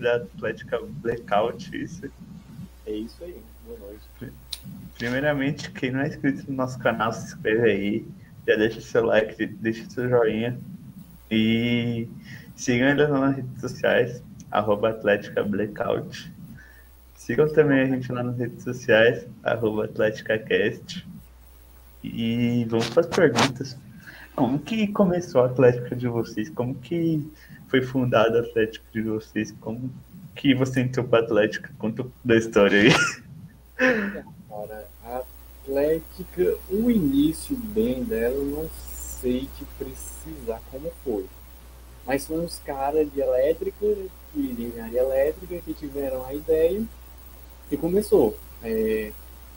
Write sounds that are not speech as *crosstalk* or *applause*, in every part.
da Atlética Blackout, isso? É isso aí, boa noite. Primeiramente, quem não é inscrito no nosso canal, se inscreve aí, já deixa seu like, deixa seu joinha e sigam ele nas redes sociais, arroba Atlética Blackout. Sigam também a gente lá nas redes sociais, arroba AtléticaCast. E vamos para as perguntas. Como que começou a Atlética de vocês? Como que foi fundada a Atlética de vocês? Como que você entrou para a Atlética? Conta da história aí. Cara, a Atlética, o início bem dela, eu não sei te precisar como foi. Mas foram uns caras de elétrica, de engenharia elétrica, que tiveram a ideia e começou. É,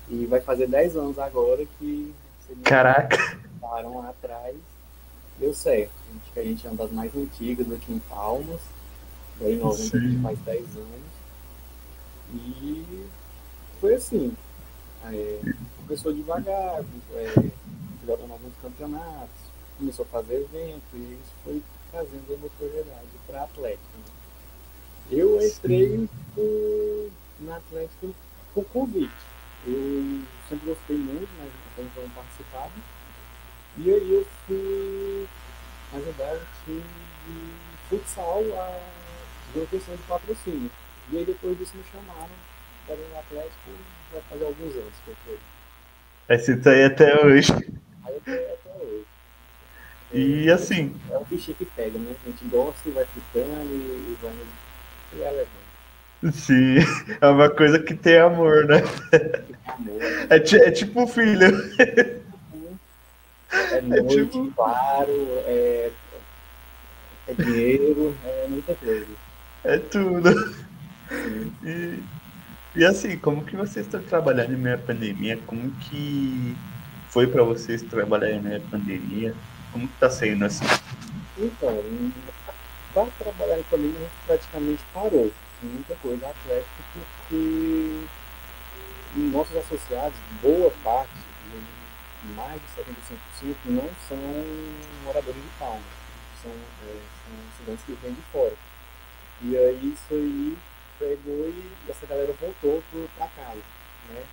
e vai fazer 10 anos agora que Caraca! Param atrás, deu certo. Acho que a gente é uma das mais antigas aqui em Palmas. Daí em novembro a gente faz 10 anos. E foi assim. É, começou devagar, é, jogando alguns campeonatos, começou a fazer evento e isso foi trazendo a notoriedade para a Atlético. Né? Eu entrei na Atlético por convite. Eu sempre gostei muito, mas até então não participava. E aí eu fui o time de futsal a ver questão de patrocínio. E aí depois disso me chamaram para o Atlético, vai fazer alguns anos que eu fui. Esse tá aí até hoje. Aí eu tô aí até hoje. E é, assim. É um bichinho que pega, né? A gente gosta e vai ficando e vai, e vai levando. Sim, *laughs* é uma coisa que tem amor, né? Amor, É, ti- é tipo filho. É noite, tipo- claro, é, é dinheiro, é muita coisa. É tudo. Sim. E, e assim, como que vocês estão trabalhando em meio à pandemia? Como que foi para vocês trabalhar em meio à pandemia? Como que tá sendo assim? Então, para trabalhar em família a gente praticamente parou. Muita coisa atlética, porque nossos associados, boa parte, mais de 75%, não são moradores de Palmas. São, é, são estudantes que vêm de fora. E aí isso aí pegou e essa galera voltou para casa. Né?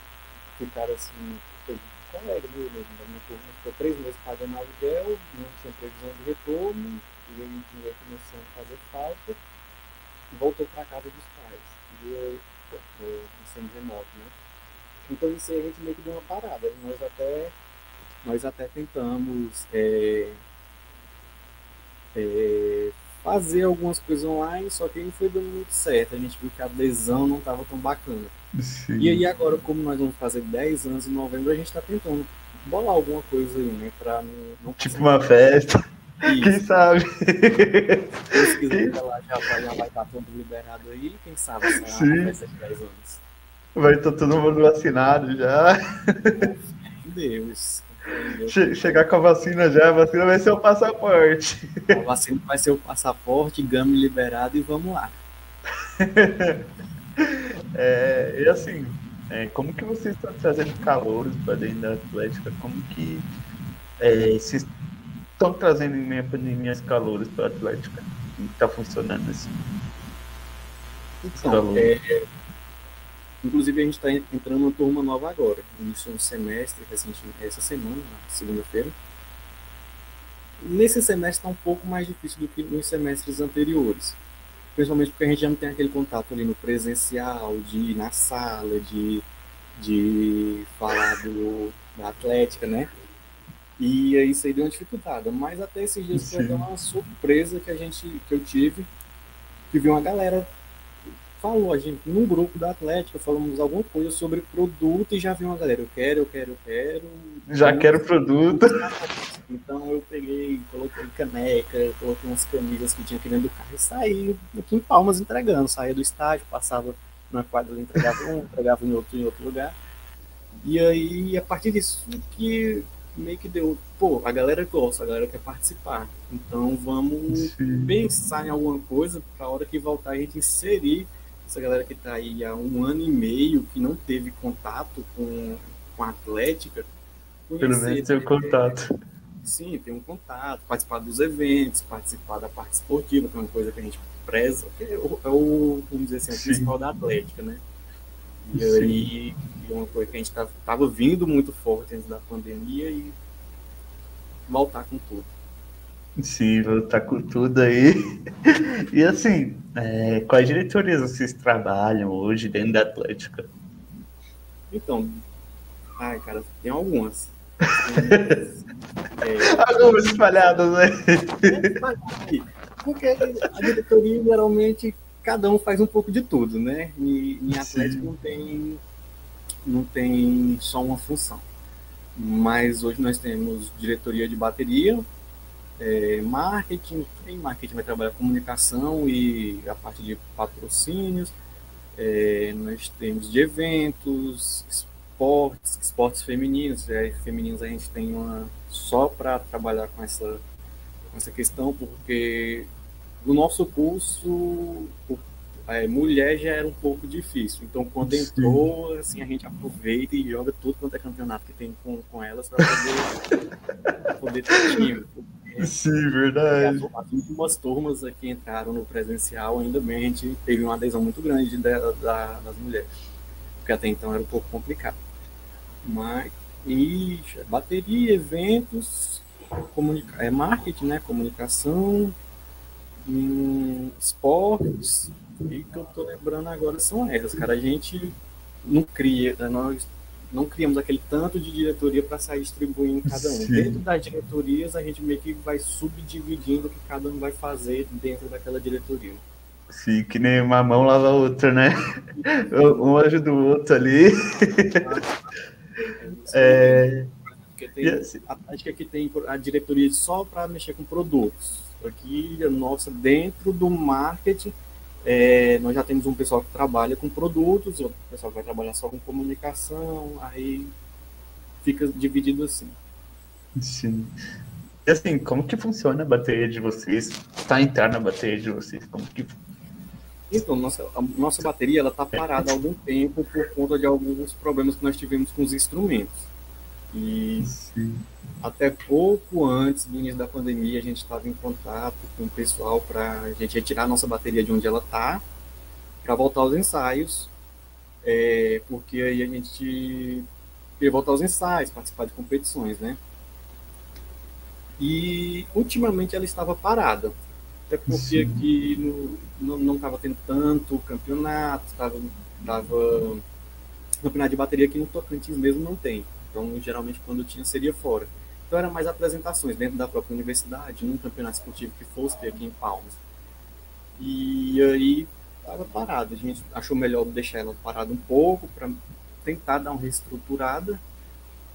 Ficaram assim, teve colega meu mesmo da minha turma, ficou três meses pagando aluguel, não tinha previsão de retorno, e aí o começou a fazer falta, e voltou para casa dos pais. E pô, no ensino remoto, né? Então isso aí a gente meio que deu uma parada. Nós até, nós até tentamos é, é, fazer algumas coisas online, só que não foi dando muito certo. A gente viu que a adesão não estava tão bacana. Sim. E aí agora, como nós vamos fazer 10 anos em novembro, a gente está tentando bolar alguma coisa aí, né? Pra não, não Tipo uma festa. isso. Quem sabe? Se quiser Quem- lá, já, vai- já vai estar tudo liberado aí, quem sabe uma festa de 10 anos. Vai estar todo mundo vacinado já. Deus. Chegar com a vacina já, a vacina vai ser o passaporte. A vacina vai ser o passaporte, GAME liberado e vamos lá. *laughs* É, e assim, é, como que vocês estão trazendo calouros para dentro da Atlética? Como que é, vocês estão trazendo em meio à pandemia os calouros para a Atlética? Como que tá funcionando assim? Então, é, inclusive a gente está entrando numa turma nova agora. Iniciou um semestre recentemente, essa semana, na segunda-feira. Nesse semestre está um pouco mais difícil do que nos semestres anteriores. Principalmente porque a gente já não tem aquele contato ali no presencial, de ir na sala, de, de falar do, da atlética, né? E aí isso aí deu uma dificuldade. Mas até esses dias foi Sim. uma surpresa que a gente que eu tive, que viu uma galera falou, a gente, num grupo da Atlética, falamos alguma coisa sobre produto e já viu uma galera, eu quero, eu quero, eu quero. Já Então, quero produto. Então eu peguei, coloquei caneca, coloquei umas camisas que tinha aqui dentro do carro e saí aqui em Palmas entregando. Saía do estádio, passava na quadra, entregava um, entregava em outro, em outro lugar. E aí, a partir disso que meio que deu, pô, a galera gosta, a galera quer participar. Então vamos Sim. pensar em alguma coisa para a hora que voltar a gente inserir essa galera que está aí há um ano e meio, que não teve contato com, com a Atlética. Pelo conhecer, menos ter o né? contato. sim, ter um contato, participar dos eventos, participar da parte esportiva, que é uma coisa que a gente preza, que é o, é o vamos dizer assim, o principal da Atlética, né? E sim. aí, é uma coisa que a gente estava vindo muito forte antes da pandemia e voltar com tudo. Sim, voltar com tudo aí. *laughs* E assim, é, quais diretorias vocês trabalham hoje dentro da Atlética? Então, ai, cara, tem algumas. *laughs* é, algumas espalhadas, né? Porque a diretoria geralmente cada um faz um pouco de tudo, né? E em Atlético não tem, não tem só uma função. Mas hoje nós temos diretoria de bateria, é, marketing, em marketing vai trabalhar comunicação e a parte de patrocínios, é, nós temos de eventos, esportes, esportes femininos, é, femininos a gente tem uma só para trabalhar com essa, com essa questão, porque no nosso curso é, mulher já era um pouco difícil. Então, quando entrou, assim, a gente aproveita e joga tudo quanto é campeonato que tem com, com elas para poder, *laughs* poder ter time. Sim, verdade. As, as, últimas turmas que entraram no presencial, ainda bem, a gente teve uma adesão muito grande da, da, das mulheres. Porque até então era um pouco complicado. Mas, e bateria, eventos, comunica é marketing, né? Comunicação, em esportes, e que eu tô lembrando agora são essas, cara. A gente não cria, né, nós não criamos aquele tanto de diretoria para sair distribuindo cada um. Sim. Dentro das diretorias, a gente meio que vai subdividindo o que cada um vai fazer dentro daquela diretoria. Sim, que nem uma mão lava a outra, né? *laughs* Um ajuda o outro ali. *laughs* é... Porque tem, assim... Acho que aqui tem a diretoria só para mexer com produtos. Aqui, nossa, dentro do marketing, é, nós já temos um pessoal que trabalha com produtos, outro pessoal que vai trabalhar só com comunicação, aí fica dividido assim. Sim. E assim, como que funciona a bateria de vocês? Está interna a bateria de vocês? Como que então, nossa, a nossa bateria ela está parada há algum tempo por conta de alguns problemas que nós tivemos com os instrumentos. E Sim. até pouco antes do início da pandemia, a gente estava em contato com o pessoal para a gente retirar a nossa bateria de onde ela está, para voltar aos ensaios, é, porque aí a gente ia voltar aos ensaios, participar de competições, né? E ultimamente ela estava parada, até porque Sim. aqui no, não estava tendo tanto campeonato, estava tava, campeonato de bateria aqui no Tocantins mesmo não tem. Então, geralmente, quando tinha, seria fora. Então, era mais apresentações dentro da própria universidade, num campeonato esportivo que fosse aqui em Palmas. E aí, estava parado. A gente achou melhor deixar ela parada um pouco, para tentar dar uma reestruturada,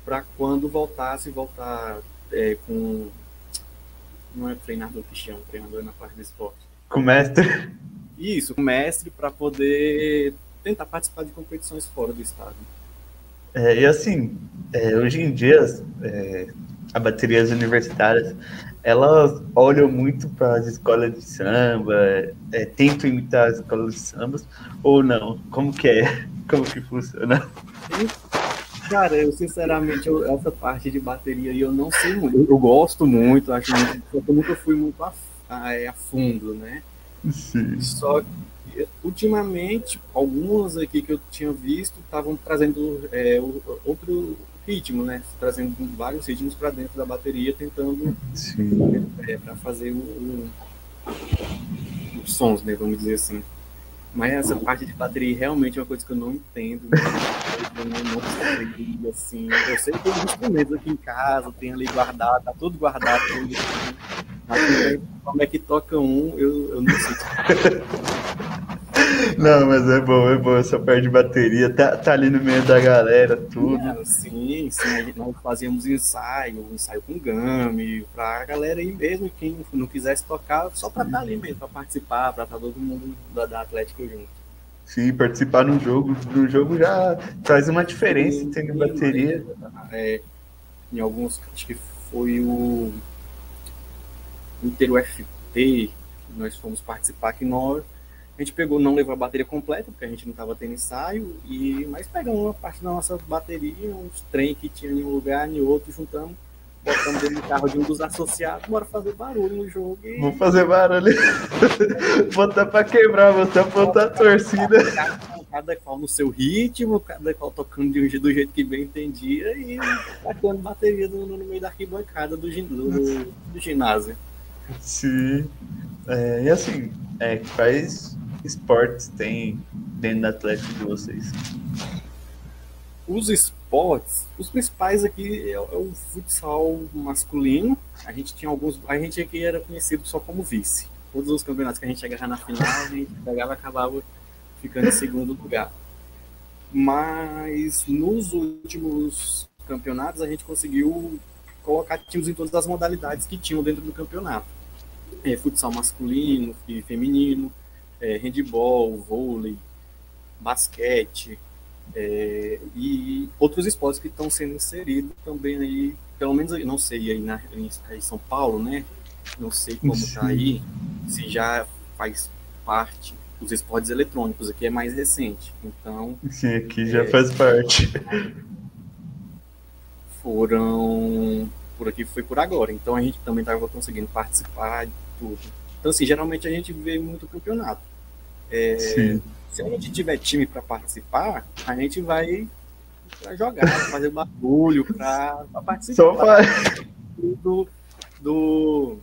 para quando voltasse, voltar é, com. Não é treinador que chama, treinador na parte do esporte. Com mestre? Isso, com mestre, para poder tentar participar de competições fora do estado. É, e assim, é, hoje em dia, é, as baterias universitárias, elas olham muito para as escolas de samba, é, tentam imitar as escolas de samba, ou não? Como que é? *laughs* Como que funciona? Cara, eu sinceramente, eu, essa parte de bateria eu não sei muito. Eu, eu gosto muito, acho muito, eu nunca fui muito a, a, a fundo, né? Sim. Só ultimamente, algumas aqui que eu tinha visto estavam trazendo é, outro ritmo, né? Trazendo vários ritmos para dentro da bateria, tentando é, para fazer o, os sons, né? Vamos dizer assim. Mas essa parte de bateria realmente é uma coisa que eu não entendo. Eu não, não assim. Eu sei que tem instrumentos aqui em casa, tem ali guardado, tá tudo guardado. Mas como é que toca um, eu, eu não sei. *laughs* Não, mas é bom, é bom essa parte de bateria. Tá, tá ali no meio da galera, tudo. É, sim, sim. Nós fazíamos ensaio, ensaio com game, pra galera aí mesmo, quem não quisesse tocar, só pra estar tá ali mesmo, pra participar, pra estar tá todo mundo da, da Atlética junto. Sim, participar no jogo. No jogo já traz uma diferença tendo bateria. É, em alguns, acho que foi o Inter UFT, que nós fomos participar, que nós a gente pegou, não levou a bateria completa, porque a gente não estava tendo ensaio, e mas pegamos uma parte da nossa bateria, uns trem que tinha em um lugar, em outro, juntamos, botamos dentro do carro de um dos associados, bora fazer barulho no jogo. E... Vou fazer barulho. *laughs* botar pra quebrar, botar pra botar a torcida. Cada, cada qual no seu ritmo, cada qual tocando de um, do jeito que bem entendia e tacando bateria no, no meio da arquibancada do, do, do ginásio. Sim. É, e assim, é, quais esportes tem dentro da Atlético de vocês? Os esportes, os principais aqui é, é, o futsal masculino. A gente tinha alguns. A gente aqui era conhecido só como vice. Todos os campeonatos que a gente chegava na final, a gente pegava e acabava ficando em segundo lugar. Mas nos últimos campeonatos a gente conseguiu colocar times em todas as modalidades que tinham dentro do campeonato. É, futsal masculino e feminino, é, handball, vôlei, basquete, é, e outros esportes que estão sendo inseridos também aí, pelo menos não sei aí na, em São Paulo, né? Não sei como está aí, se já faz parte os esportes eletrônicos, aqui é mais recente. Então. Sim, aqui já é, faz parte. Foram. Por aqui foi por agora. Então a gente também estava conseguindo participar de tudo. Então, assim, geralmente a gente vê muito campeonato. É, se a gente tiver time para participar, a gente vai pra jogar, fazer barulho, para participar Só do, do,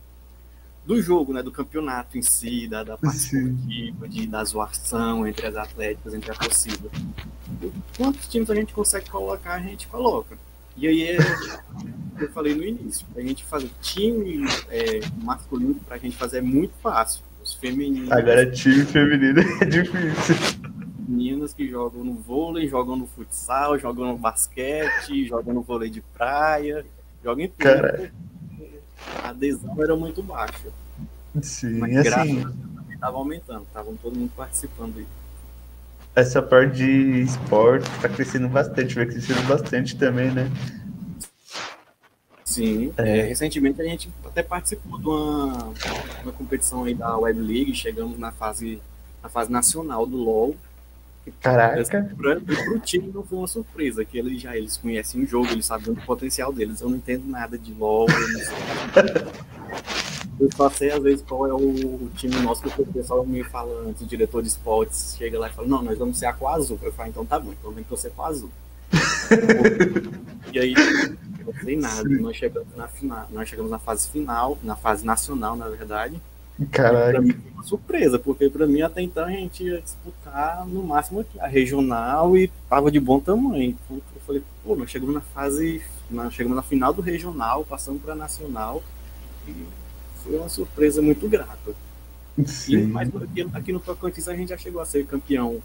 do jogo, né, do campeonato em si, da, da parte de, da zoação entre as atléticas, entre a torcida. Quantos times a gente consegue colocar, a gente coloca. E aí, é, eu falei no início, a gente fazer time é, masculino, para a gente fazer é muito fácil os femininos. Agora time feminino *laughs* é difícil. Meninas que jogam no vôlei, jogam no futsal, jogam no basquete, jogam no vôlei de praia, jogam em tudo. Cara... A adesão era muito baixa. Sim, Mas assim. Estava aumentando, estavam todo mundo participando aí. Essa parte de esporte está crescendo bastante, vai crescendo bastante também, né? Sim, é. É, recentemente a gente até participou de uma, uma competição aí da Web League, chegamos na fase, na fase nacional do LoL. Caraca! Para o time não foi uma surpresa, que eles já eles conhecem o jogo, eles sabem o potencial deles. Eu não entendo nada de LoL. Eu, eu só sei às vezes qual é o time nosso que o pessoal me fala antes, o diretor de esportes chega lá e fala, não, nós vamos ser a com azul. Eu falo, então tá bom, então vem torcer com azul. *laughs* e aí não sei nada. Nós chegamos na final, nós chegamos na fase final, na fase nacional, na verdade. Caraca. Mim foi uma surpresa, porque para mim até então a gente ia disputar no máximo aqui, a regional e tava de bom tamanho. Então eu falei, pô, nós chegamos na fase, nós chegamos na final do regional, passamos para nacional e foi uma surpresa muito grata. Sim. E, mas aqui, aqui no Tocantins a gente já chegou a ser campeão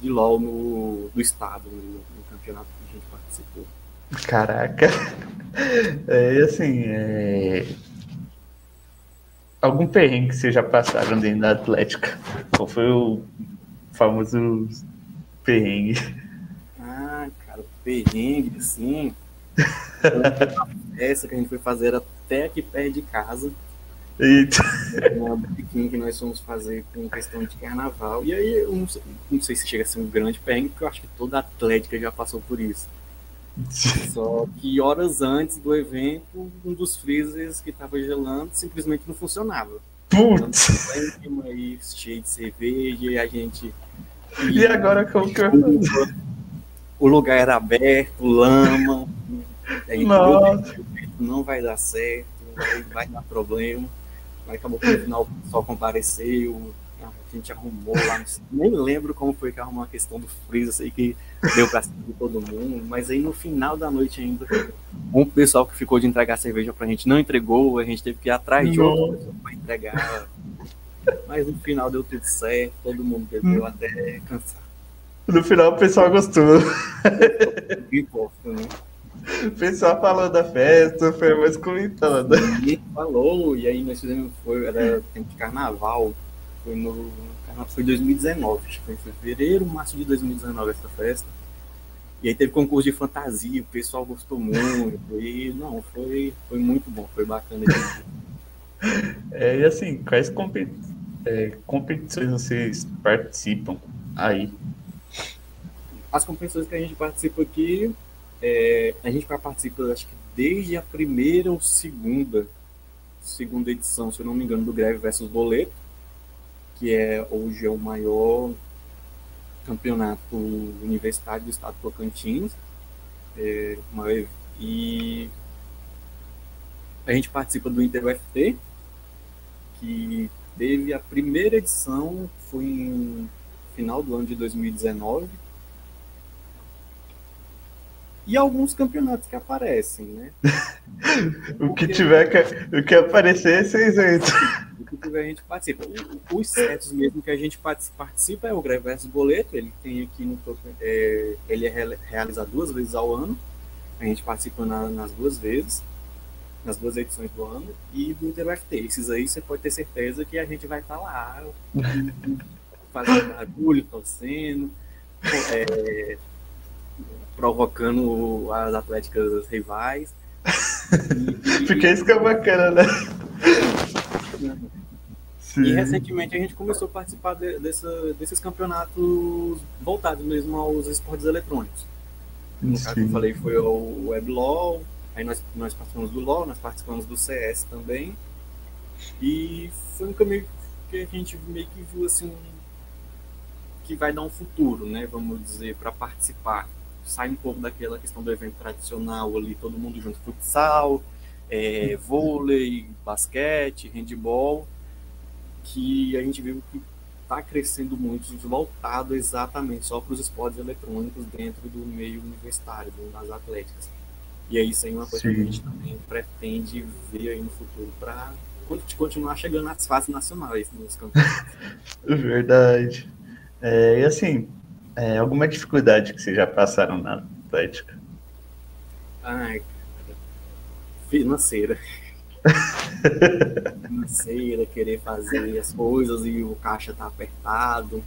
de LOL no, do estado, no, no campeonato que a gente participou. Caraca. É, assim, é... algum perrengue que vocês já passaram dentro da Atlética? Qual foi o famoso perrengue? Ah, cara, perrengue, assim. Essa que a gente foi fazer até aqui perto de casa. Eita. Uma biquinha que nós fomos fazer com questão de carnaval. E aí, eu não sei, não sei se chega a ser um grande perrengue, porque eu acho que toda Atlética já passou por isso só que horas antes do evento, um dos freezers que estava gelando simplesmente não funcionava. Putz! Então, aí, cheio de cerveja e a gente. E, agora como que eu O lugar era aberto, lama. A gente Nossa. não vai dar certo, vai, vai dar problema. Mas acabou que no final só compareceu, a gente arrumou lá, nem lembro como foi que arrumou a questão do freezer, sei que deu pra cima de todo mundo, mas aí no final da noite ainda, um pessoal que ficou de entregar cerveja pra gente não entregou, a gente teve que ir atrás de outro pessoa pra entregar. Mas no final deu tudo certo, todo mundo bebeu hum. até cansar. No final o pessoal gostou. Né? O pessoal falou da festa, foi mais comentando. E falou, e aí nós fizemos, foi, era tempo de carnaval, foi no. Foi 2019, acho que foi em fevereiro, março de 2019 essa festa. E aí teve concurso de fantasia, o pessoal gostou muito. E não, foi, foi muito bom, foi bacana. É, e assim, quais competi é, competições vocês participam aí? As competições que a gente participa aqui, é, a gente participa acho que desde a primeira ou segunda, segunda edição, se eu não me engano, do Greve versus Boleto, que é hoje é o maior campeonato universitário do estado do Tocantins. É, e a gente participa do Inter UFT, que teve a primeira edição, foi em final do ano de 2019. E alguns campeonatos que aparecem, né? *laughs* o que tiver o que aparecer, vocês entram. Tiver a gente participa. Os setos mesmo que a gente participa é o Greve versus Boleto, ele tem aqui no é, ele é realizado duas vezes ao ano. A gente participa na, nas duas vezes nas duas edições do ano, e do InterUFT. Esses aí você pode ter certeza que a gente vai estar lá, *laughs* fazendo barulho, torcendo, é, provocando as atléticas rivais. *laughs* Porque isso que é bacana, né? Sim. E recentemente a gente começou a participar de, dessa, desses campeonatos voltados mesmo aos esportes eletrônicos. No caso que eu falei foi o WebLOL, Aí nós, nós participamos do LoL, nós participamos do CS também. E foi um caminho que a gente meio que viu assim que vai dar um futuro, né? Vamos dizer, para participar. Sai um pouco daquela questão do evento tradicional ali, todo mundo junto, futsal, é, vôlei, basquete, handball, que a gente viu que está crescendo muito, voltado exatamente só para os esportes eletrônicos dentro do meio universitário, das atléticas. E é isso aí uma coisa Sim. que a gente também pretende ver aí no futuro para continuar chegando às fases nacionais nos campeonatos. *laughs* Verdade. É, e assim, é, alguma dificuldade que vocês já passaram na Atlética? Financeira. Financeira, querer fazer as coisas e o caixa tá apertado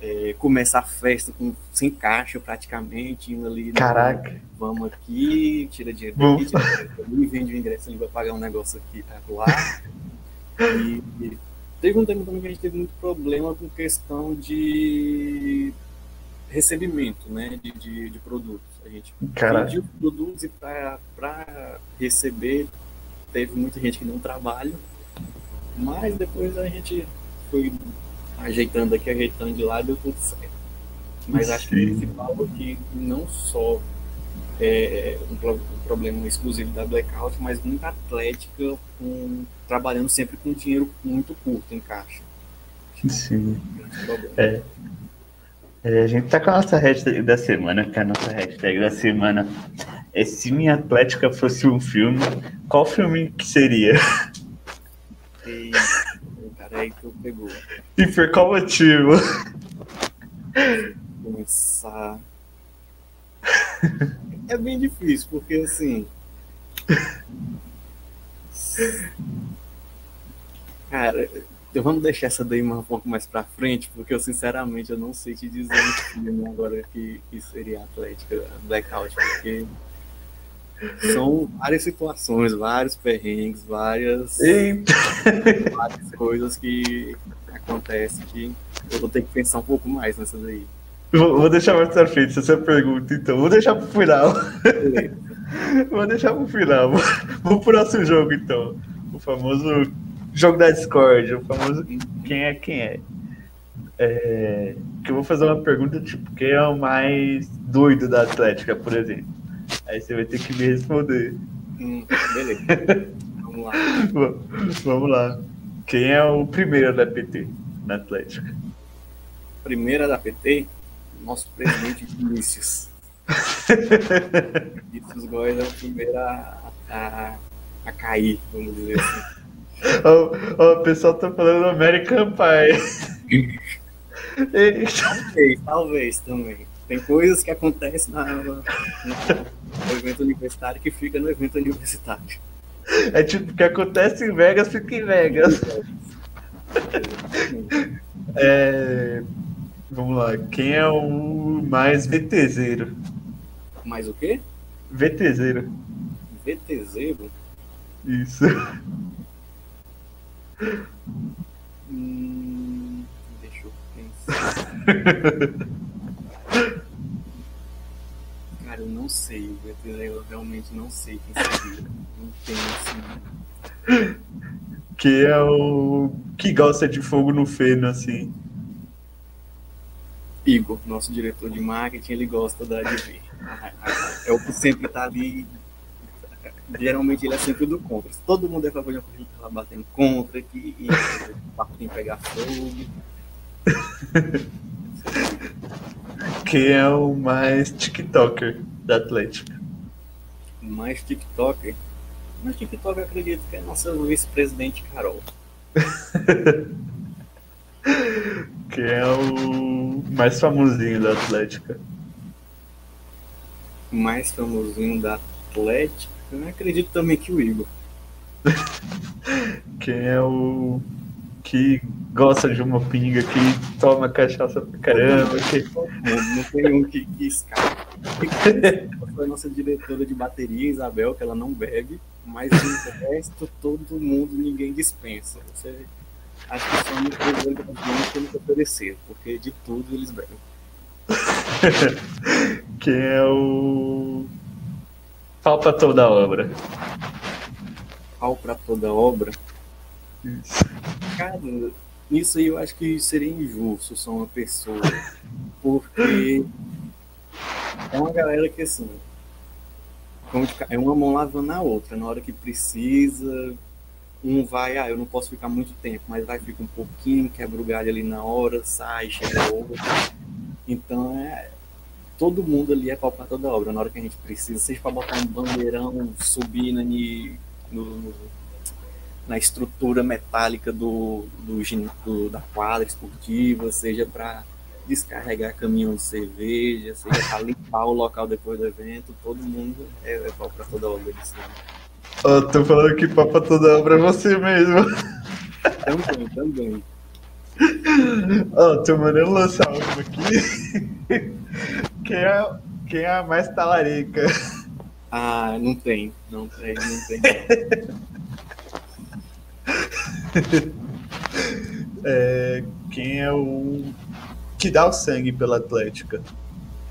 é, começar a festa com, sem caixa praticamente, indo ali. Caraca. No, vamos aqui, tira dinheiro daqui, tira dinheiro dali, vende o ingresso ali, vai pagar um negócio aqui, tá lá. E, e, teve um tempo também que a gente teve muito problema com questão de recebimento, né, de, de, de produtos. A gente Caraca. pediu produtos e para receber teve muita gente que não trabalha, mas depois a gente foi ajeitando aqui, ajeitando de lá, deu tudo certo. Mas Sim. acho que o principal que não só é um, problema exclusivo da Blackout, mas muita atlética com, trabalhando sempre com dinheiro muito curto em caixa. Sim. É. É, a gente tá com a nossa hashtag da semana, que a nossa hashtag da semana se minha Atlética fosse um filme, qual filme que seria? E cara, aí tu pegou. E por qual motivo? Começar. É bem difícil, porque assim. Cara, então vamos deixar essa daí um pouco mais pra frente, porque eu sinceramente eu não sei te dizer um filme agora que, que seria Atlética Blackout, porque são várias situações, vários perrengues, várias, várias coisas que acontecem que eu vou ter que pensar um pouco mais nessa daí. Vou, vou deixar mais pra frente essa pergunta, então. Vou deixar pro final. vou deixar pro final. Vou, vou pro nosso jogo, então. O famoso jogo da Discord, o famoso quem é quem é. é que eu vou fazer uma pergunta, tipo, quem é o mais doido da Atlética, por exemplo? Aí você vai ter que me responder. Hum, beleza. Vamos lá. *laughs* Vamos lá. Quem é o primeiro da PT na Atlética? Primeira da PT? Nosso presidente Vinícius. *laughs* Vinícius Góes é o primeiro a, a, a cair, vamos dizer assim. O, o pessoal tá falando American Pie. *laughs* talvez, talvez também. Tem coisas que acontecem na, no, no evento universitário que fica no evento universitário. É tipo, o que acontece em Vegas fica em Vegas. *laughs* É, vamos lá, quem é o mais VTZero? Mais o quê? VTZero. VTZero? Isso. Hum, deixa eu pensar. *laughs* sei, eu realmente não sei quem seria. Não tenho assim. Que é o. que gosta de fogo no feno, assim. Igor, nosso diretor de marketing, ele gosta da ADV. É o que sempre tá ali. Geralmente ele é sempre do contra. Se todo mundo é favor de uma tá lá batendo contra, que e, tem que pegar fogo. *laughs* Quem é o mais TikToker da Atlética? Mais TikToker? Mais TikToker eu acredito que é nossa vice-presidente Carol. *laughs* Quem é o mais famosinho da Atlética? Mais famosinho da Atlética? Eu acredito também que o Igor. *laughs* Quem é o que gosta de uma pinga, que toma cachaça pra caramba. Que... Não tem um que, que escapa. Foi a nossa diretora de bateria, Isabel, que ela não bebe, mas o resto, todo mundo, ninguém dispensa. Você acho que só no primeiro que tem que oferecer, porque de tudo eles bebem. *laughs* Quem é o. Pau pra toda obra. Pau pra toda obra? Isso. Cara, nisso aí eu acho que seria injusto só uma pessoa. Porque é uma galera que assim. É uma mão lavando a outra. Na hora que precisa, um vai, ah, eu não posso ficar muito tempo, mas vai, fica um pouquinho, quebra o galho ali na hora, sai, chega outro. Então é. Todo mundo ali é pau pra toda obra, na hora que a gente precisa, seja para botar um bandeirão, subir na, no, na estrutura metálica do, do, do da quadra esportiva, seja para descarregar caminhão de cerveja, seja para limpar o local depois do evento, todo mundo é, é pau para toda obra disso. Oh, tô falando que pau pra toda obra é você mesmo. Também, também. Ó, oh, tô mandando lançar uma aqui. Quem é, quem é a mais talarica? Ah, não tem. Não tem, não tem. é, quem é o que dá o sangue pela Atlética?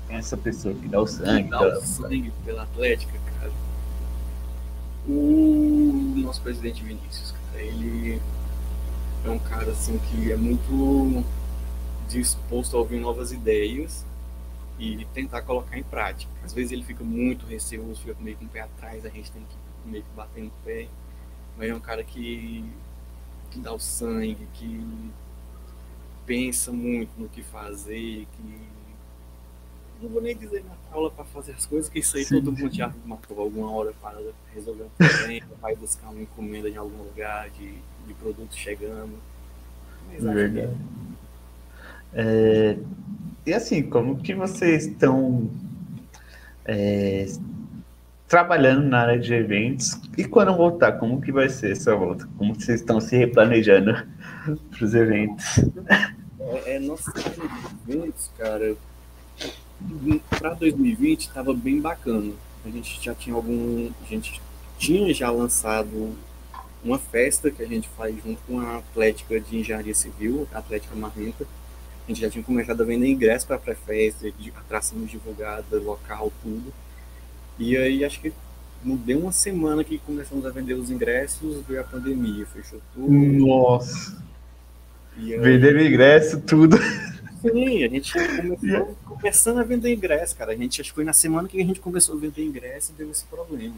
Essa pessoa que dá o sangue? Que dá pela... o sangue pela Atlética, cara. O nosso presidente Vinícius, cara, ele é um cara assim que é muito disposto a ouvir novas ideias e tentar colocar em prática. Às vezes ele fica muito receoso, fica meio com o pé atrás, a gente tem que meio que bater no pé. Mas é um cara que que dá o sangue, que pensa muito no que fazer, que não vou nem dizer na aula para fazer as coisas, que isso aí Sim. todo mundo já matou alguma hora para resolver um problema, vai buscar uma encomenda em algum lugar de, de produto chegando. Mas Verdade. É, e assim, como que vocês estão é, trabalhando na área de eventos. E quando voltar, como que vai ser essa volta? Como vocês estão se replanejando *laughs* para os eventos? É, é nosso eventos, cara, para 2020 estava bem bacana. A gente já tinha algum, a gente tinha já lançado uma festa que a gente faz junto com a Atlética de Engenharia Civil, Atlética Marrenta. A gente já tinha começado a vender ingresso para a pré-festa, atração divulgada, local, tudo. E aí acho que não deu uma semana que começamos a vender os ingressos, veio a pandemia, fechou tudo. Nossa! Vender ingresso, tudo. Sim, a gente *laughs* começou começando a vender ingresso, cara. A gente acho que foi na semana que a gente começou a vender ingresso e deu esse problema.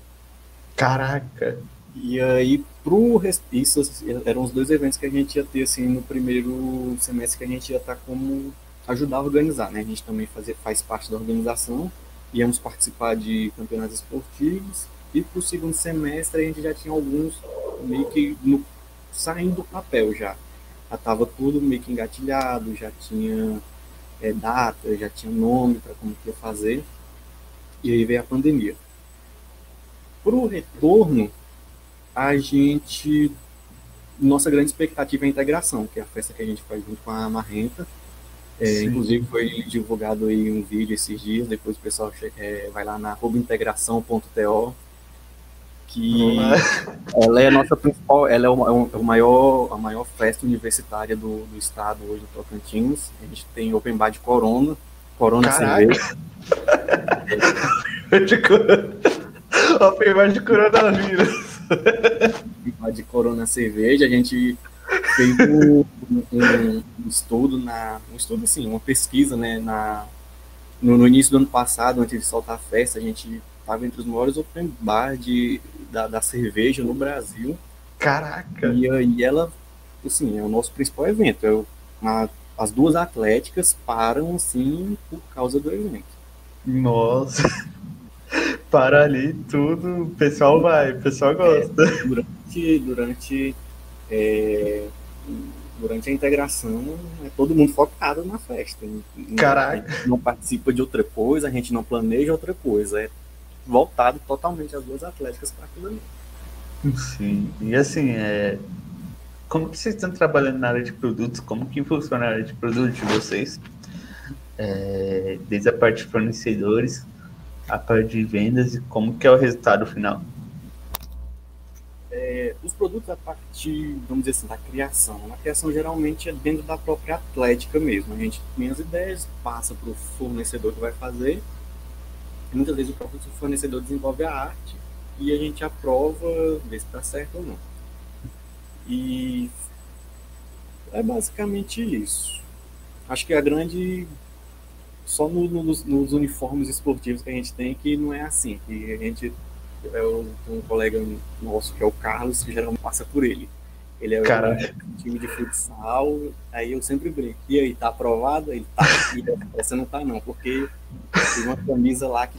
Caraca! E aí, pro isso eram os dois eventos que a gente ia ter assim no primeiro semestre que a gente ia estar tá como ajudar a organizar, né? A gente também fazia, faz parte da organização íamos participar de campeonatos esportivos e para o segundo semestre a gente já tinha alguns meio que no, saindo do papel já. Já estava tudo meio que engatilhado, já tinha é, data, já tinha nome para como que ia fazer. E aí veio a pandemia. Para o retorno, a gente. Nossa grande expectativa é a integração, que é a festa que a gente faz junto com a Marrenta é, inclusive foi divulgado aí um vídeo esses dias, depois o pessoal é, vai lá na integração.to que ela é a nossa principal, ela é o, é o, maior, a maior festa universitária do, do estado hoje do Tocantins. A gente tem Open Bar de Corona, Corona cerveja. *laughs* Open bar de coronavírus. Open bar de corona cerveja, a gente fez um, um, um, estudo, na, um estudo assim, uma pesquisa, né, na, no, no, início do ano passado, antes de soltar a festa, a gente estava entre os maiores open bar de, da, da cerveja no Brasil. Caraca! E aí ela, assim, é o nosso principal evento. É uma, as duas atléticas param, assim, por causa do evento. Nossa! *laughs* Para ali tudo, o pessoal vai, o pessoal gosta. É, durante, durante é, durante a integração, é todo mundo focado na festa. Caraca! A gente não participa de outra coisa, a gente não planeja outra coisa. É voltado totalmente as duas atléticas para aquilo ali. Sim, e assim, é... como que vocês estão trabalhando na área de produtos? Como que funciona a área de produtos de vocês? É... Desde a parte de fornecedores, a parte de vendas e como que é o resultado final? É, os produtos a partir, vamos dizer assim, da criação. A criação geralmente é dentro da própria atlética mesmo. A gente tem as ideias, passa para o fornecedor que vai fazer. Muitas vezes o próprio fornecedor desenvolve a arte e a gente aprova, vê se está certo ou não. E é basicamente isso. Acho que a grande. Só no, no, nos uniformes esportivos que a gente tem que não é assim, que a gente é um colega nosso que é o Carlos, que geralmente passa por ele. Ele é o time de futsal, aí eu sempre brinco. E aí, tá aprovado? Ele tá. E essa não tá, não, porque tem uma camisa lá que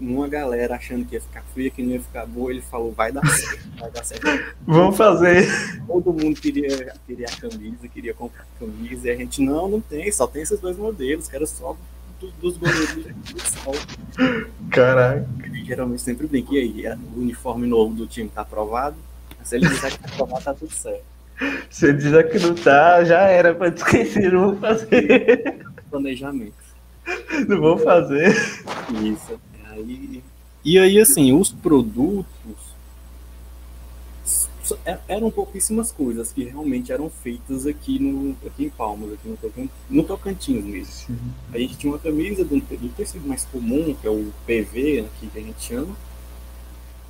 uma galera achando que ia ficar fria, que não ia ficar boa, ele falou, vai dar certo, vai dar certo. *laughs* Vamos fazer. Todo mundo queria, queria a camisa, queria comprar a camisa, e a gente, não, não tem, só tem esses dois modelos, quero só dos goleiros de futsal. Caraca. geralmente sempre brinca. E aí, o uniforme novo do time tá aprovado? Se ele disser que tá aprovado, tá tudo certo. Se ele disser que não tá, já era pra esquecer, não vou fazer. Planejamento. Não vou fazer. Isso. Aí, e aí, assim, os produtos é, eram pouquíssimas coisas que realmente eram feitas aqui, no, aqui em Palmas, aqui no, Tocantins, no Tocantins mesmo. Sim. A gente tinha uma camisa do, do tecido mais comum, que é o PV, aqui que a gente chama,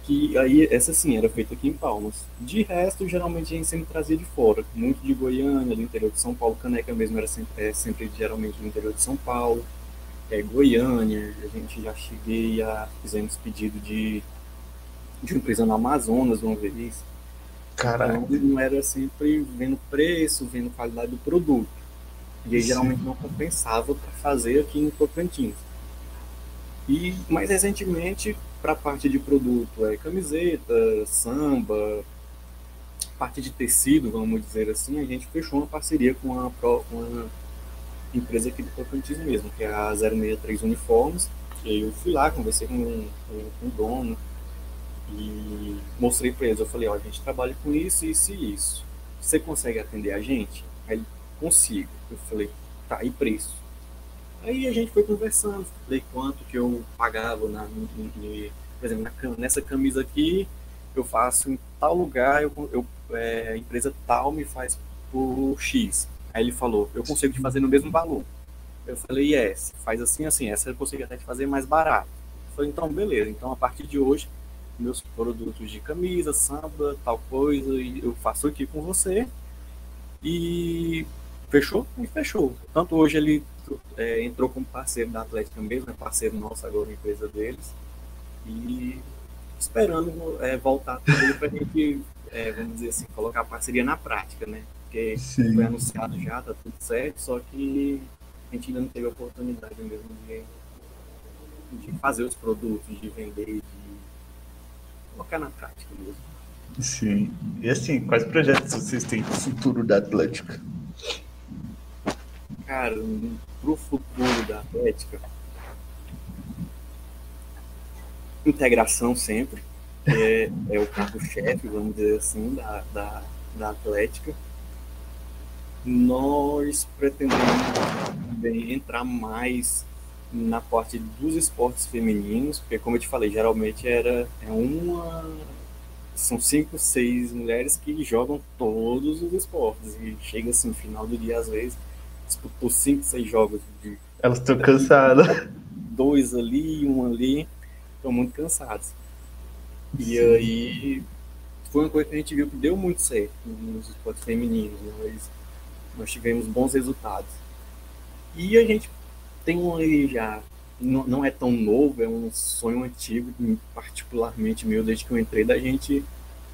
que aí essa sim era feita aqui em Palmas. De resto, geralmente a gente sempre trazia de fora, muito de Goiânia, do interior de São Paulo, caneca mesmo era sempre, é, sempre geralmente do interior de São Paulo, é, Goiânia, a gente já cheguei a fizemos pedido de de uma empresa no Amazonas uma vez. Caraca. Então, não era sempre vendo preço, vendo qualidade do produto. E aí, geralmente não compensava para fazer aqui no Tocantins. E mais recentemente, para a parte de produto, é camiseta, samba, parte de tecido, vamos dizer assim, a gente fechou uma parceria com uma, uma empresa aqui do Tocantins mesmo, que é a 063 Uniformes. E eu fui lá, conversei com, com o dono, e mostrei para eles, eu falei, ó, a gente trabalha com isso, isso e isso. Você consegue atender a gente? Aí ele, consigo. Eu falei, tá, e preço? Aí a gente foi conversando, falei quanto que eu pagava, na, por exemplo, na, nessa camisa aqui, eu faço em tal lugar, eu, eu é, a empresa tal me faz por X. Aí ele falou, eu consigo te fazer no mesmo valor. Eu falei, yes, faz assim, assim, essa eu consigo até te fazer mais barato. Eu falei, então beleza, então a partir de hoje meus produtos de camisa, samba, tal coisa, eu faço aqui com você. E fechou? E fechou. Tanto hoje ele é, entrou como parceiro da Atlética mesmo, é parceiro nosso agora, empresa deles. E esperando é, voltar para a gente, é, vamos dizer assim, colocar a parceria na prática, né? Porque Sim. foi anunciado já, tá tudo certo, só que a gente ainda não teve a oportunidade mesmo de, de fazer os produtos, de vender, de colocar na prática mesmo. Sim. E assim, quais projetos vocês têm para o futuro da Atlética? Cara, pro futuro da Atlética, integração sempre, é, é o carro-chefe, vamos dizer assim, da, da, da Atlética. Nós pretendemos também entrar mais na parte dos esportes femininos, porque como eu te falei, geralmente era é uma são cinco, seis mulheres que jogam todos os esportes e chega assim, no final do dia às vezes disputou cinco, seis jogos de elas estão cansadas. *laughs* Dois ali, um ali. estão muito cansados. E Sim. aí foi uma coisa que a gente viu que deu muito certo nos esportes femininos. Nós, nós tivemos bons resultados. E a gente tem um aí já, não, não é tão novo, é um sonho antigo, particularmente meu, desde que eu entrei, da gente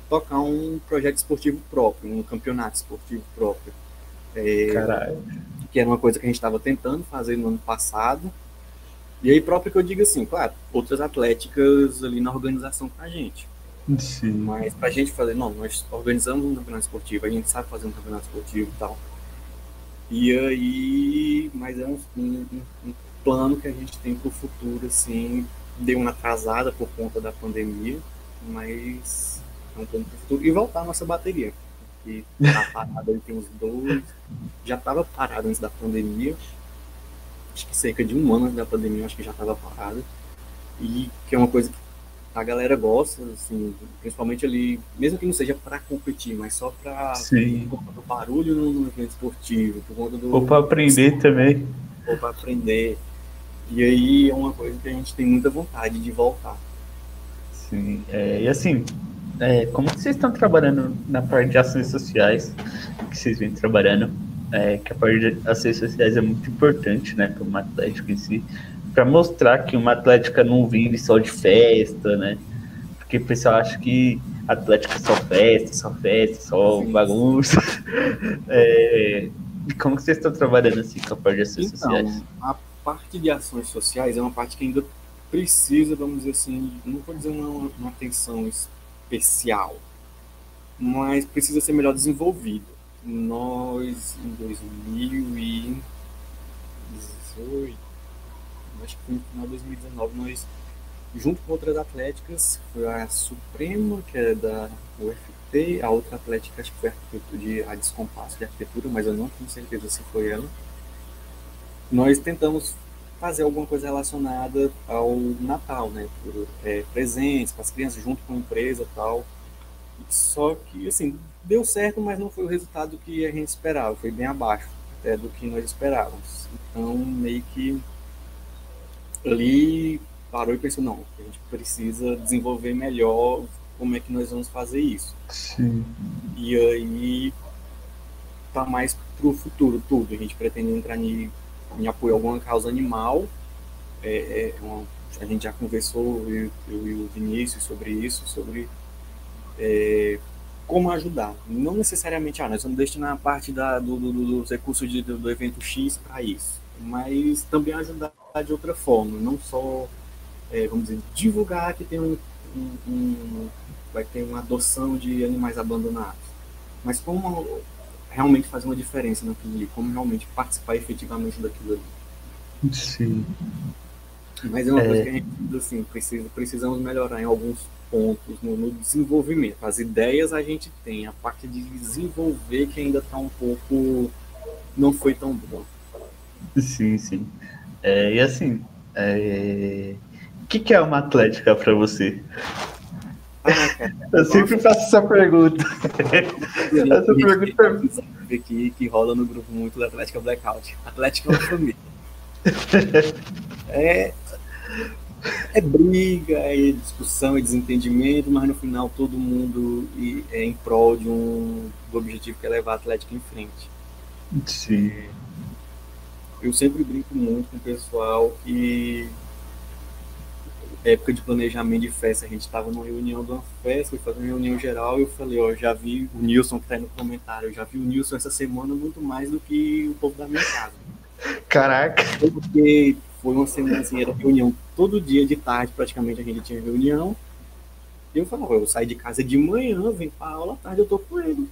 tocar um projeto esportivo próprio, um campeonato esportivo próprio. É, Caralho. Que era uma coisa que a gente estava tentando fazer no ano passado. E aí próprio que eu digo assim, claro, outras atléticas ali na organização com a gente. Sim. Mas pra gente fazer, não, nós organizamos um campeonato esportivo, a gente sabe fazer um campeonato esportivo e tal. E aí, mas é um, um, um plano que a gente tem para o futuro, assim, deu uma atrasada por conta da pandemia, mas é um plano para o futuro. E voltar a nossa bateria, que tá *laughs* parada tem uns dois, já estava parado antes da pandemia, acho que cerca de um ano antes da pandemia, acho que já estava parado, e que é uma coisa que a galera gosta, assim, principalmente ali, mesmo que não seja para competir, mas só para por conta do barulho no, evento esportivo, por conta do. Ou para aprender também. Ou para aprender. E aí é uma coisa que a gente tem muita vontade de voltar. Sim, é, e assim, é, como vocês estão trabalhando na parte de ações sociais, que vocês vêm trabalhando, é, que a parte de ações sociais é muito importante, né, para uma atlético em si, para mostrar que uma Atlética não vive só de festa, né? Porque o pessoal acha que Atlética é só festa, só festa, só bagunça. *laughs* É, como que vocês estão trabalhando assim com a parte de ações então, sociais? A parte de ações sociais é uma parte que ainda precisa, vamos dizer assim, não vou dizer uma, uma atenção especial, mas precisa ser melhor desenvolvido. Nós, em 2018, acho que no final de 2019, nós, junto com outras atléticas, foi a Suprema, que é da UFT, a outra atlética, acho que foi a, de, a Descompasso de Arquitetura, mas eu não tenho certeza se foi ela. Nós tentamos fazer alguma coisa relacionada ao Natal, né? Por, é, presentes para as crianças, junto com a empresa tal. Só que, assim, deu certo, mas não foi o resultado que a gente esperava, foi bem abaixo até do que nós esperávamos. Então, meio que ali parou e pensou, não, a gente precisa desenvolver melhor como é que nós vamos fazer isso. Sim. E aí tá mais pro futuro tudo. A gente pretende entrar em, em apoio a alguma causa animal. É, é uma, a gente já conversou, eu, eu, e o Vinícius, sobre isso, sobre é, como ajudar. Não necessariamente, ah, nós vamos destinar a parte da, do, do, dos recursos de, do, do evento X para isso, mas também ajudar de outra forma, não só, é, vamos dizer, divulgar que tem um, um, um, vai ter uma adoção de animais abandonados, mas como realmente fazer uma diferença naquilo ali, como realmente participar efetivamente daquilo ali. Sim. Mas é uma é... coisa que a gente assim, precisa, precisamos melhorar em alguns pontos no, no, desenvolvimento. As ideias a gente tem, a parte de desenvolver que ainda está um pouco. não foi tão boa. Sim, sim. É, e assim, é... o que, que é uma atlética para você? Ah, *laughs* eu sempre faço essa pergunta. essa pergunta é que, que rola no grupo muito da Atlética Blackout. *laughs* Atlética é uma família. É, é briga, é discussão, é desentendimento, mas no final todo mundo é em prol de um do objetivo que é levar a Atlética em frente. Sim eu sempre brinco muito com o pessoal e época de planejamento de festa, a gente estava numa reunião de uma festa, fui fazer uma reunião geral e eu falei, ó, já vi o Nilson que tá aí no comentário, eu já vi o Nilson essa semana muito mais do que o povo da minha casa. Caraca! Porque foi uma semana assim, era reunião todo dia de tarde, praticamente a gente tinha reunião. E eu falava, eu saio de casa de manhã, venho pra aula, à tarde eu tô com ele.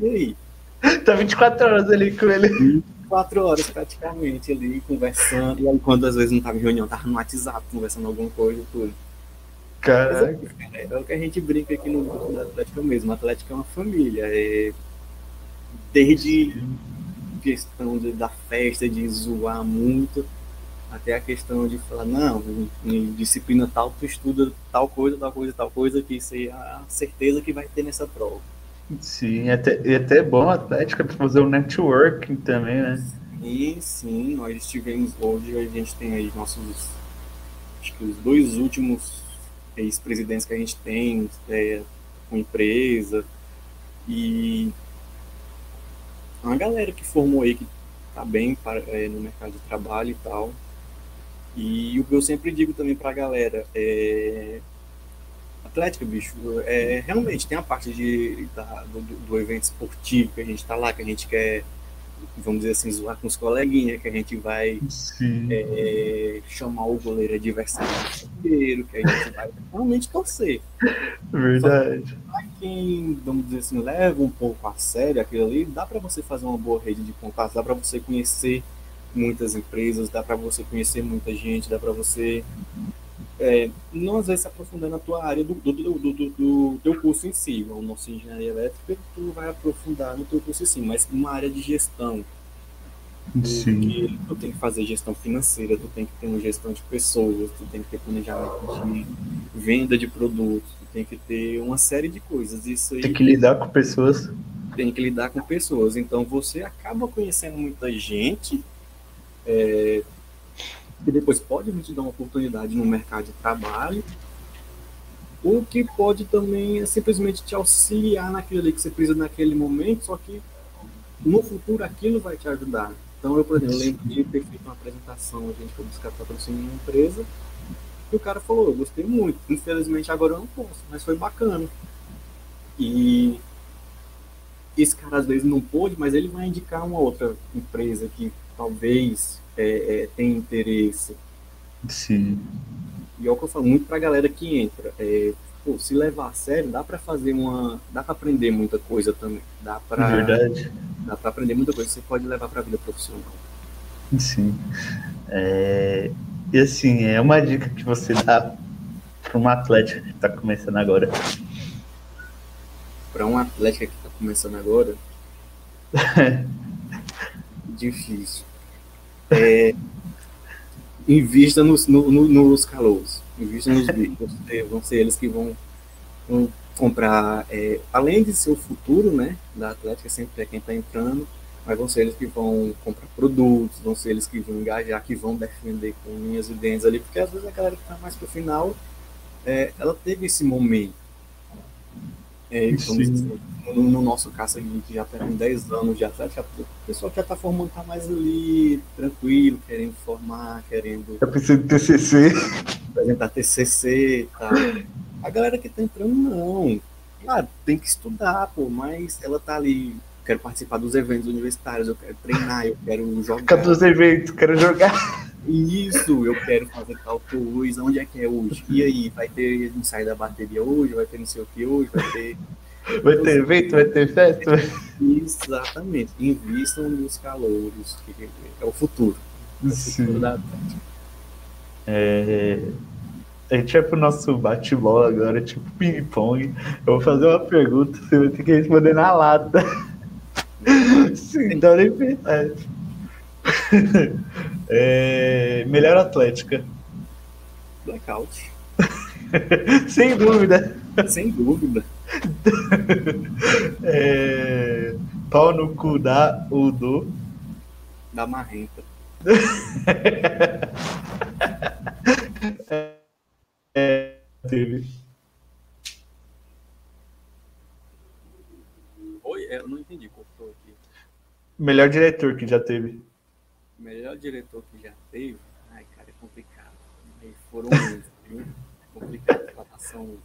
E, e aí? *laughs* Tá 24 horas ali com ele. 24 horas praticamente ali, conversando. E aí, quando às vezes não tava em reunião, tava no WhatsApp, conversando alguma coisa e tudo. Caraca. É, é, o que a gente brinca aqui no grupo da Atlética mesmo. A Atlética é uma família. É... Desde questão de, da festa, de zoar muito, até a questão de falar, não, em disciplina tal, tu estuda tal coisa, tal coisa, tal coisa, que isso aí é a certeza que vai ter nessa prova. Sim, até, e até é bom a Atlética para fazer o networking também, né? E sim, nós tivemos hoje, a gente tem aí nossos acho que os dois últimos ex-presidentes que a gente tem, é, com empresa, e uma galera que formou aí, que tá bem para, é, no mercado de trabalho e tal. E o que eu sempre digo também pra galera é. Atlética, bicho, é, realmente tem a parte de, da, do, do evento esportivo que a gente tá lá, que a gente quer vamos dizer assim, zoar com os coleguinhas, que a gente vai é, chamar o goleiro adversário inteiro, que a gente vai realmente torcer. Verdade. Para quem, vamos dizer assim, leva um pouco a sério aquilo ali, dá para você fazer uma boa rede de contatos, dá para você conhecer muitas empresas, dá para você conhecer muita gente, dá para você é, não às vezes se aprofundar na tua área do, do, do, do, do teu curso em si, o nosso engenharia elétrica, tu vai aprofundar no teu curso em si, mas uma área de gestão. Sim. Tu tem que fazer gestão financeira, tu tem que ter uma gestão de pessoas, tu tem que ter planejamento de venda de produtos, tu tem que ter uma série de coisas. Isso aí, tem que lidar com pessoas. Tem que lidar com pessoas. Então você acaba conhecendo muita gente. É, que depois pode te dar uma oportunidade no mercado de trabalho, ou que pode também é simplesmente te auxiliar naquilo ali que você precisa naquele momento, só que no futuro aquilo vai te ajudar. Então, eu, por exemplo, lembro de ter feito uma apresentação, a gente foi buscar patrocínio em uma empresa, e o cara falou, eu gostei muito, infelizmente agora eu não posso, mas foi bacana. E esse cara às vezes não pôde, mas ele vai indicar uma outra empresa que talvez é, é, tem interesse. Sim. E é o que eu falo muito para a galera que entra. É, pô, se levar a sério, dá para fazer uma. dá para aprender muita coisa também. Dá para. Verdade. Dá para aprender muita coisa que você pode levar para a vida profissional. Sim. É, e assim, é uma dica que você dá para uma atlética que está começando agora. Para um atlética que está começando agora. *laughs* difícil é, invista nos, no, no, nos calouros, invista nos bichos, vão ser eles que vão, vão comprar, é, além de ser o futuro né, da Atlética, sempre é quem está entrando, mas vão ser eles que vão comprar produtos, vão ser eles que vão engajar, que vão defender com linhas e dentes ali, porque às vezes a galera que está mais para o final, é, ela teve esse momento. É, no, no, nosso caso, a gente já tem 10 anos de atleta, o pessoal que já está formando está mais ali, tranquilo, querendo formar, querendo. Eu preciso de TCC. Apresentar TCC e tal. A galera que está entrando, não. Claro, tem que estudar, pô, mas ela tá ali. Quero participar dos eventos universitários, eu quero treinar, eu quero jogar. Quero dos eventos, quero jogar. Isso, eu quero fazer tal coisa, onde é que é hoje? E aí, vai ter ensaio da bateria hoje, vai ter não sei o que hoje, vai ter *laughs* Vai ter evento, vai ter festa? Exatamente. Invistam nos calouros, que é o futuro. É o futuro da é... A gente vai pro nosso bate-bola agora, tipo ping-pong. Eu vou fazer uma pergunta, você vai ter que responder na lata. Sim, dá nem pensar. *laughs* É... Melhor atlética. Blackout. *laughs* Sem dúvida. Sem dúvida. *laughs* é, pau no cu da o do. Da marrenta. é, teve. Oi, é, eu não entendi cortou aqui. Melhor diretor que já teve. Melhor diretor que já teve? Ai, cara, é complicado. Foram muitos, viu? É complicado. Tratação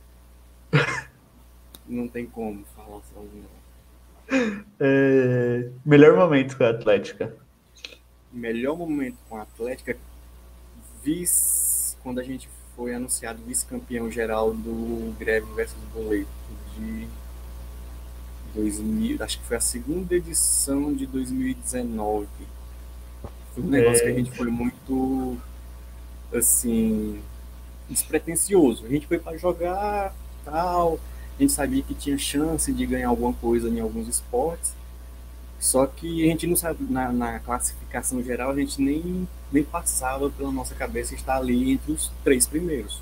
não tem como falar só um. É, melhor momento com a Atlética. Melhor momento com a Atlética, vice, quando a gente foi anunciado vice-campeão geral do Greve versus Boleto de 2000, acho que foi a segunda edição de 2019. Foi um negócio é... que a gente foi muito assim despretensioso. A gente foi para jogar tal, a gente sabia que tinha chance de ganhar alguma coisa em alguns esportes, só que a gente não sabe, na, na classificação geral, a gente nem, nem passava pela nossa cabeça estar ali entre os três primeiros.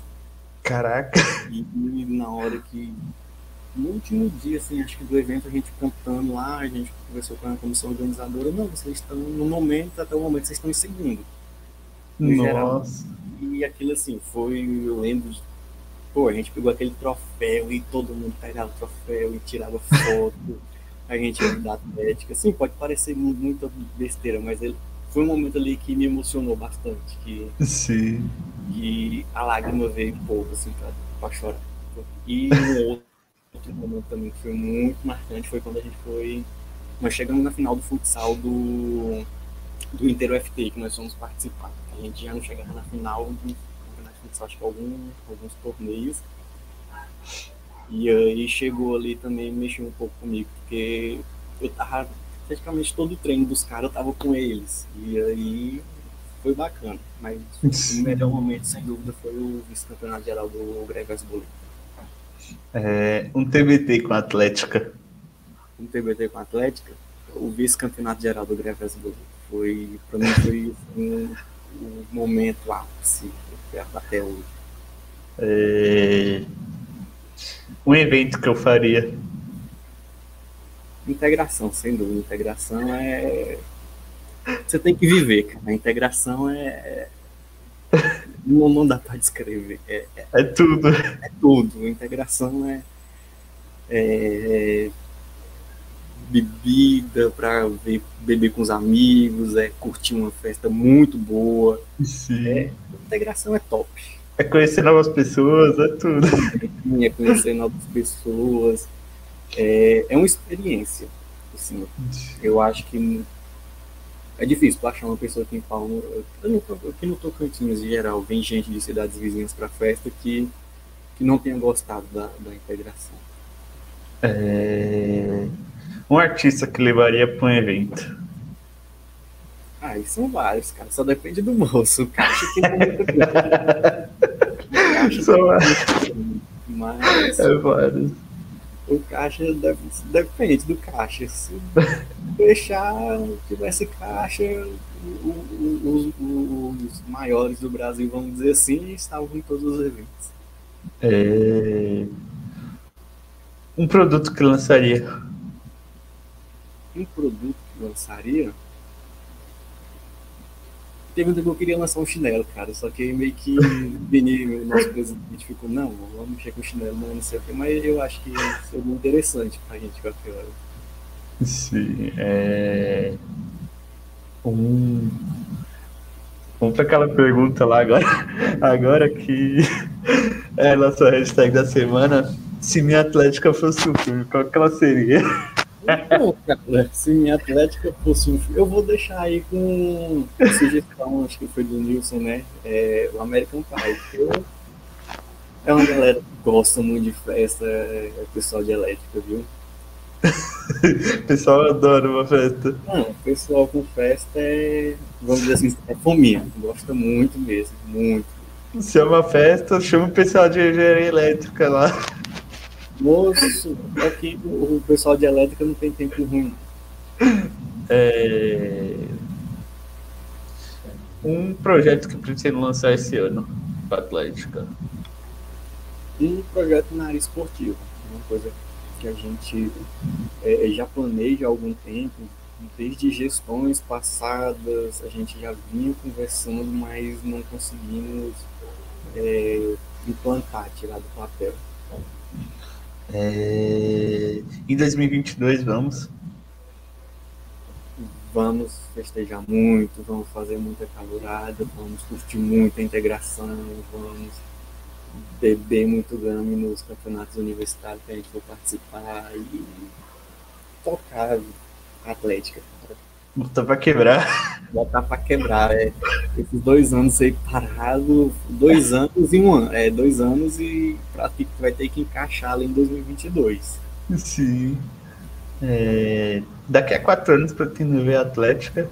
Caraca! E, e na hora que, no último dia, assim, acho que do evento, a gente contando lá, a gente conversou com a comissão organizadora, não, vocês estão, no momento, até o momento, vocês estão em segundo. No Nossa! Geral, E aquilo assim, foi, eu lembro, de, pô, a gente pegou aquele troféu e todo mundo pegava o troféu e tirava foto. *laughs* a gente ia da Atlética. Assim, pode parecer muita besteira, mas ele, foi um momento ali que me emocionou bastante. Que, Sim. Que a lágrima veio um pouco, assim, pra, pra chorar. E um outro, outro momento também que foi muito marcante foi quando a gente foi. Nós chegamos na final do futsal do, do Inter UFT, que nós fomos participar. A gente já não chegava na final do campeonato de futsal, acho que algum, alguns torneios. E aí chegou ali também mexeu um pouco comigo, porque eu tava praticamente todo o treino dos caras eu tava com eles. E aí foi bacana. Mas o *laughs* melhor momento, sem dúvida, foi o vice-campeonato geral do Gregas Boleto. É, um TBT com a Atlética. Um TBT com a Atlética? O vice-campeonato geral do Gregas Boleto. Foi, pra mim, foi um, um momento ápice até hoje. É, um evento que eu faria. Integração, sem dúvida. Integração é. Você tem que viver, cara. A integração é. Não, não dá para descrever. É, é, é, tudo. É tudo. Integração é. é bebida para beber com os amigos, é curtir uma festa muito boa. Sim. É, integração é top. É conhecer novas pessoas, é tudo. É conhecer novas pessoas. É, é uma experiência. Assim, eu acho que é difícil tu achar uma pessoa aqui em Palma. Aqui no Tocantins, em geral, vem gente de cidades vizinhas para festa que, que não tenha gostado da, da integração. É... Um artista que levaria para um evento. Ah, e são vários, cara. Só depende do moço. O caixa tem muita. *laughs* São vários. Mas. É vários. O caixa deve, depende do caixa. Se deixar, tivesse caixa, os, os, maiores do Brasil, vamos dizer assim, estavam em todos os eventos. É... Um produto que lançaria. Um produto que lançaria? Teve um tempo que eu queria lançar um chinelo, cara, só que meio que o Vini, o nosso presidente, ficou, não, vamos mexer com o chinelo, não, não sei o que, mas eu acho que seria interessante pra gente qualquer hora. Sim, é... Um... Vamos para aquela pergunta lá agora, *laughs* agora que *laughs* é a nossa hashtag da semana. Se minha Atlética fosse um filme, qual que ela seria? *laughs* Cara, se minha Atlética fosse um filme, eu vou deixar aí com sugestão, acho que foi do Nilson, né? É, o American Pie. Eu, é uma galera que gosta muito de festa, é, pessoal de elétrica, viu? *laughs* o pessoal adora uma festa. Não, o pessoal com festa é, vamos dizer assim, é fominha. Gosta muito mesmo, muito. Se é uma festa, chama o pessoal de engenharia elétrica lá. Moço, aqui o pessoal de elétrica não tem tempo ruim. É... Um projeto que pretendo lançar esse ano para Atlética. Um projeto na área esportiva. Uma coisa que a gente é, já planeja há algum tempo, desde gestões passadas, a gente já vinha conversando, mas não conseguimos é, implantar, tirar do papel. É... Em 2022, vamos? Vamos festejar muito, vamos fazer muita calorada, vamos curtir muita integração, vamos beber muito game nos campeonatos universitários que a gente for participar e tocar Atlética. Botar pra quebrar. Botar pra quebrar, é. Esses dois anos aí parado, dois anos e um ano. É, dois anos e vai ter que encaixar ali em 2022. Sim. É, daqui a quatro anos pretendo ver a Atlética.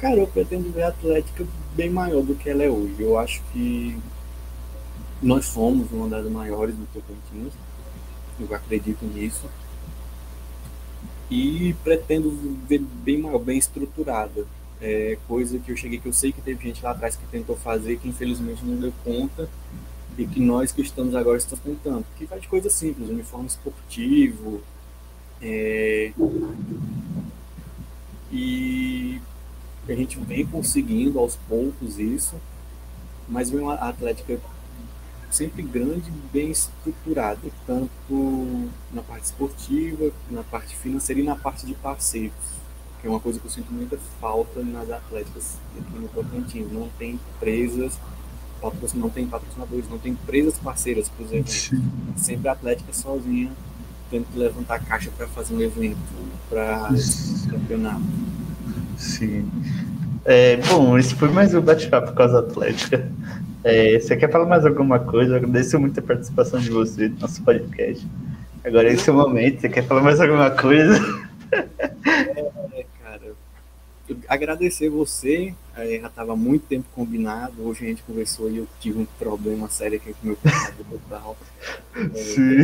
Cara, eu pretendo ver a Atlética bem maior do que ela é hoje. Eu acho que nós somos uma das maiores do Tocantins. Eu acredito nisso e pretendo ver bem bem estruturada. É, coisa que eu cheguei que eu sei que teve gente lá atrás que tentou fazer que infelizmente não deu conta e que nós que estamos agora estamos tentando. Que vai de coisa simples, uniforme esportivo é, e a gente vem conseguindo aos poucos isso mas vem uma Atlética sempre grande, bem estruturada, tanto na parte esportiva, na parte financeira e na parte de parceiros, que é uma coisa que eu sinto muita falta nas atléticas aqui no Tocantins. Não tem empresas, não tem patrocinadores, não tem empresas parceiras, por exemplo. Sempre a Atlética sozinha tendo que levantar caixa para fazer um evento, para campeonato. Sim. É, bom, esse foi mais um bate-papo com as Atlética. É, você quer falar mais alguma coisa? Eu agradeço muito a participação de você no nosso podcast. Agora, esse é o momento. Você quer falar mais alguma coisa? É, cara, agradecer você. É, já estava muito tempo combinado. Hoje a gente conversou e eu tive um problema sério aqui com o meu computador. É, Sim.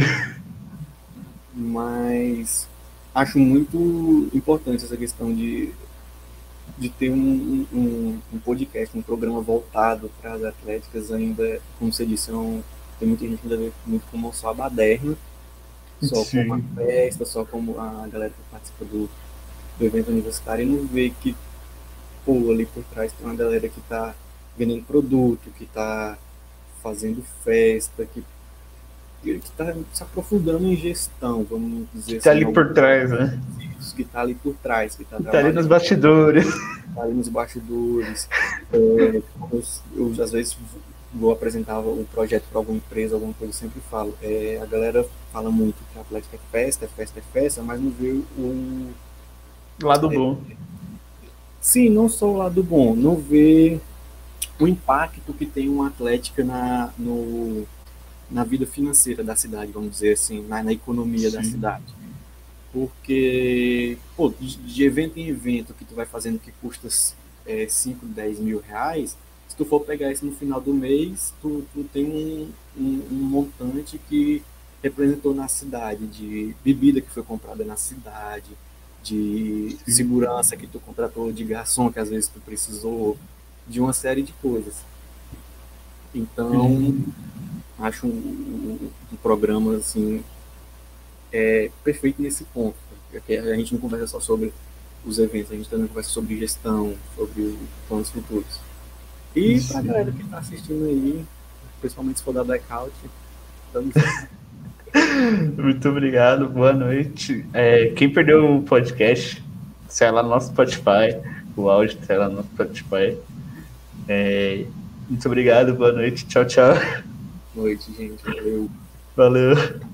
Mas acho muito importante essa questão de de ter um, um, um, podcast, um programa voltado para as atléticas, ainda, como você disse, é um, tem muita gente ainda vê muito como só a baderna, só Sim. como a festa, só como a galera que participa do, do evento universitário, e não vê que, pô, ali por trás tem uma galera que está vendendo produto, que está fazendo festa, que que está se aprofundando em gestão, vamos dizer está assim, ali por trás, né? Que está ali por trás, que está tá ali nos bastidores. Está ali nos bastidores. É, eu, eu, às vezes vou apresentar o projeto para alguma empresa, alguma coisa, eu sempre falo. É, a galera fala muito que a Atlética é festa, é festa, é festa, mas não vê o. Lado é, bom. Sim, não só o lado bom, não vê o impacto que tem uma Atlética na, no, na vida financeira da cidade, vamos dizer assim, na, na economia Sim. da cidade. Porque, pô, de, evento em evento que tu vai fazendo que custa é, 5, 10 mil reais, se tu for pegar isso no final do mês, tu, tu tem um, um, um montante que representou na cidade, de bebida que foi comprada na cidade, de segurança que tu contratou, de garçom que às vezes tu precisou, de uma série de coisas. Então, acho um, um, um, programa assim é perfeito nesse ponto, porque a gente não conversa só sobre os eventos, a gente também conversa sobre gestão, sobre planos futuros. E para a galera que está assistindo aí, principalmente se for da Blackout, estamos *laughs* Muito obrigado, boa noite. É, quem perdeu o podcast, sai lá no nosso Spotify, o áudio sai lá no nosso Spotify. É, muito obrigado, boa noite, tchau, tchau noite, gente. Valeu. Valeu.